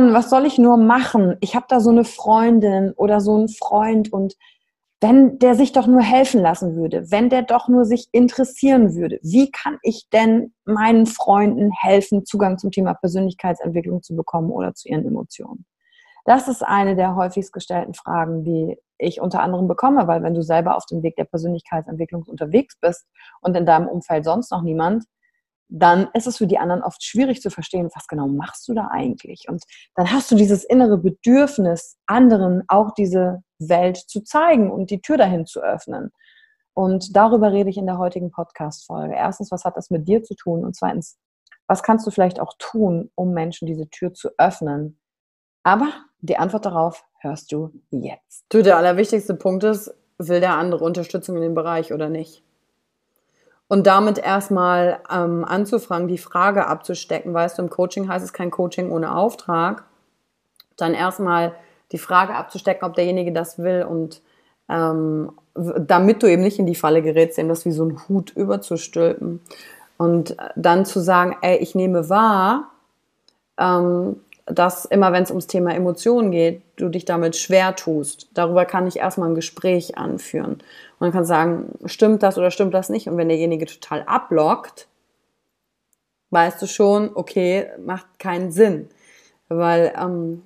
Yvonne, was soll ich nur machen? Ich habe da so eine Freundin oder so einen Freund und wenn der sich doch nur helfen lassen würde, wenn der doch nur sich interessieren würde, wie kann ich denn meinen Freunden helfen, Zugang zum Thema Persönlichkeitsentwicklung zu bekommen oder zu ihren Emotionen? Das ist eine der häufigst gestellten Fragen, die ich unter anderem bekomme, weil wenn du selber auf dem Weg der Persönlichkeitsentwicklung unterwegs bist und in deinem Umfeld sonst noch niemand, dann ist es für die anderen oft schwierig zu verstehen, was genau machst du da eigentlich? Und dann hast du dieses innere Bedürfnis, anderen auch diese Welt zu zeigen und die Tür dahin zu öffnen. Und darüber rede ich in der heutigen Podcast-Folge. Erstens, was hat das mit dir zu tun? Und zweitens, was kannst du vielleicht auch tun, um Menschen diese Tür zu öffnen? Aber die Antwort darauf hörst du jetzt. Du, der allerwichtigste Punkt ist, will der andere Unterstützung in dem Bereich oder nicht? Und damit erstmal ähm, anzufangen, die Frage abzustecken. Weißt du, im Coaching heißt es kein Coaching ohne Auftrag. Dann erstmal die Frage abzustecken, ob derjenige das will und ähm, damit du eben nicht in die Falle gerätst, eben das wie so ein Hut überzustülpen. Und dann zu sagen, ey, ich nehme wahr, ähm, dass immer wenn es ums Thema Emotionen geht, du dich damit schwer tust. Darüber kann ich erstmal ein Gespräch anführen. Und dann kann sagen, stimmt das oder stimmt das nicht? Und wenn derjenige total ablockt, weißt du schon, okay, macht keinen Sinn. Weil ähm,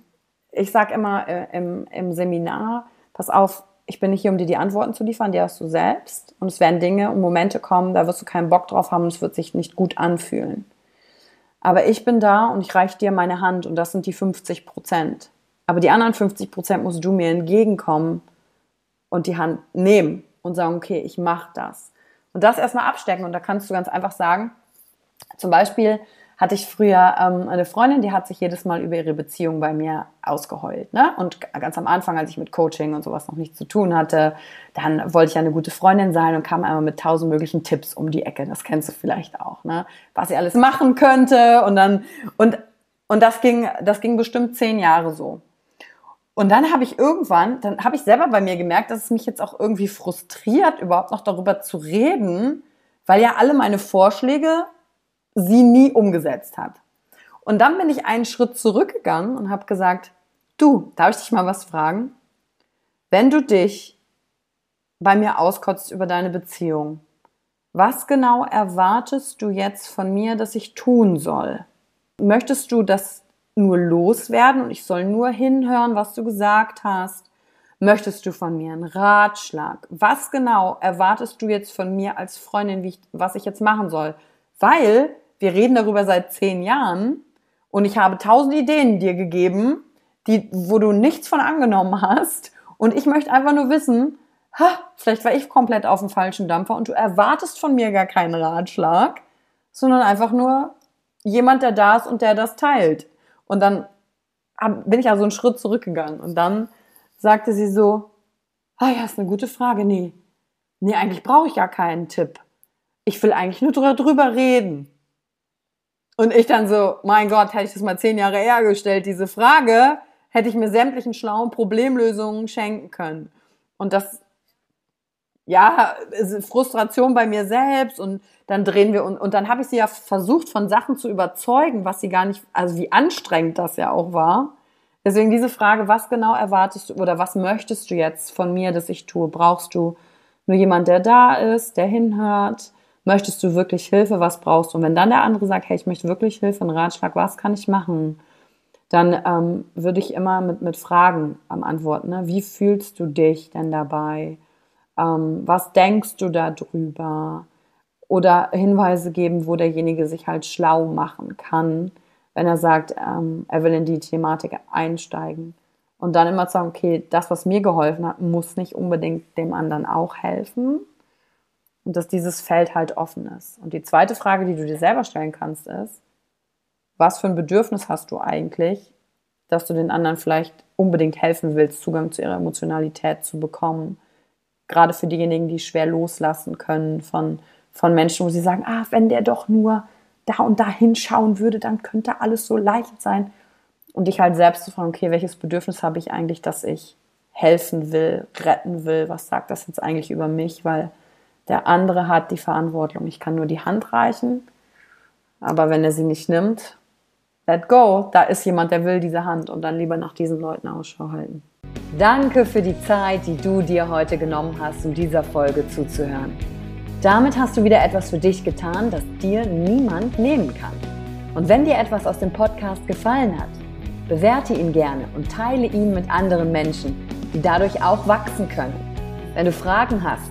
ich sage immer äh, im, im Seminar, pass auf, ich bin nicht hier, um dir die Antworten zu liefern, die hast du selbst. Und es werden Dinge und Momente kommen, da wirst du keinen Bock drauf haben und es wird sich nicht gut anfühlen. Aber ich bin da und ich reiche dir meine Hand und das sind die 50 Prozent. Aber die anderen 50 Prozent musst du mir entgegenkommen und die Hand nehmen und sagen, okay, ich mache das. Und das erstmal abstecken und da kannst du ganz einfach sagen, zum Beispiel, hatte ich früher ähm, eine Freundin, die hat sich jedes Mal über ihre Beziehung bei mir ausgeheult. Ne? Und ganz am Anfang, als ich mit Coaching und sowas noch nichts zu tun hatte, dann wollte ich eine gute Freundin sein und kam einmal mit tausend möglichen Tipps um die Ecke. Das kennst du vielleicht auch, ne? Was sie alles machen könnte. Und dann, und, und das ging, das ging bestimmt zehn Jahre so. Und dann habe ich irgendwann, dann habe ich selber bei mir gemerkt, dass es mich jetzt auch irgendwie frustriert, überhaupt noch darüber zu reden, weil ja alle meine Vorschläge sie nie umgesetzt hat. Und dann bin ich einen Schritt zurückgegangen und habe gesagt, du, darf ich dich mal was fragen? Wenn du dich bei mir auskotzt über deine Beziehung, was genau erwartest du jetzt von mir, dass ich tun soll? Möchtest du das nur loswerden und ich soll nur hinhören, was du gesagt hast? Möchtest du von mir einen Ratschlag? Was genau erwartest du jetzt von mir als Freundin, ich, was ich jetzt machen soll? Weil wir reden darüber seit zehn Jahren und ich habe tausend Ideen dir gegeben, die, wo du nichts von angenommen hast. Und ich möchte einfach nur wissen, ha, vielleicht war ich komplett auf dem falschen Dampfer und du erwartest von mir gar keinen Ratschlag, sondern einfach nur jemand, der da ist und der das teilt. Und dann bin ich also einen Schritt zurückgegangen und dann sagte sie so, ah ja, ist eine gute Frage. Nee, nee, eigentlich brauche ich ja keinen Tipp. Ich will eigentlich nur drüber reden. Und ich dann so, mein Gott, hätte ich das mal zehn Jahre eher gestellt, diese Frage, hätte ich mir sämtlichen schlauen Problemlösungen schenken können. Und das, ja, Frustration bei mir selbst und dann drehen wir und, und dann habe ich sie ja versucht, von Sachen zu überzeugen, was sie gar nicht, also wie anstrengend das ja auch war. Deswegen diese Frage, was genau erwartest du oder was möchtest du jetzt von mir, dass ich tue? Brauchst du nur jemand, der da ist, der hinhört? Möchtest du wirklich Hilfe? Was brauchst du? Und wenn dann der andere sagt, hey, ich möchte wirklich Hilfe, einen Ratschlag, was kann ich machen? Dann ähm, würde ich immer mit, mit Fragen am Antworten. Ne? Wie fühlst du dich denn dabei? Ähm, was denkst du darüber? Oder Hinweise geben, wo derjenige sich halt schlau machen kann wenn er sagt, ähm, er will in die Thematik einsteigen. Und dann immer sagen, okay, das, was mir geholfen hat, muss nicht unbedingt dem anderen auch helfen. Und dass dieses Feld halt offen ist. Und die zweite Frage, die du dir selber stellen kannst, ist, was für ein Bedürfnis hast du eigentlich, dass du den anderen vielleicht unbedingt helfen willst, Zugang zu ihrer Emotionalität zu bekommen? Gerade für diejenigen, die schwer loslassen können von, von Menschen, wo sie sagen, ah, wenn der doch nur da und da hinschauen würde, dann könnte alles so leicht sein. Und dich halt selbst zu fragen, okay, welches Bedürfnis habe ich eigentlich, dass ich helfen will, retten will? Was sagt das jetzt eigentlich über mich? Weil der andere hat die Verantwortung. Ich kann nur die Hand reichen, aber wenn er sie nicht nimmt, let go. Da ist jemand, der will diese Hand und dann lieber nach diesen Leuten Ausschau halten. Danke für die Zeit, die du dir heute genommen hast, um dieser Folge zuzuhören. Damit hast du wieder etwas für dich getan, das dir niemand nehmen kann. Und wenn dir etwas aus dem Podcast gefallen hat, bewerte ihn gerne und teile ihn mit anderen Menschen, die dadurch auch wachsen können. Wenn du Fragen hast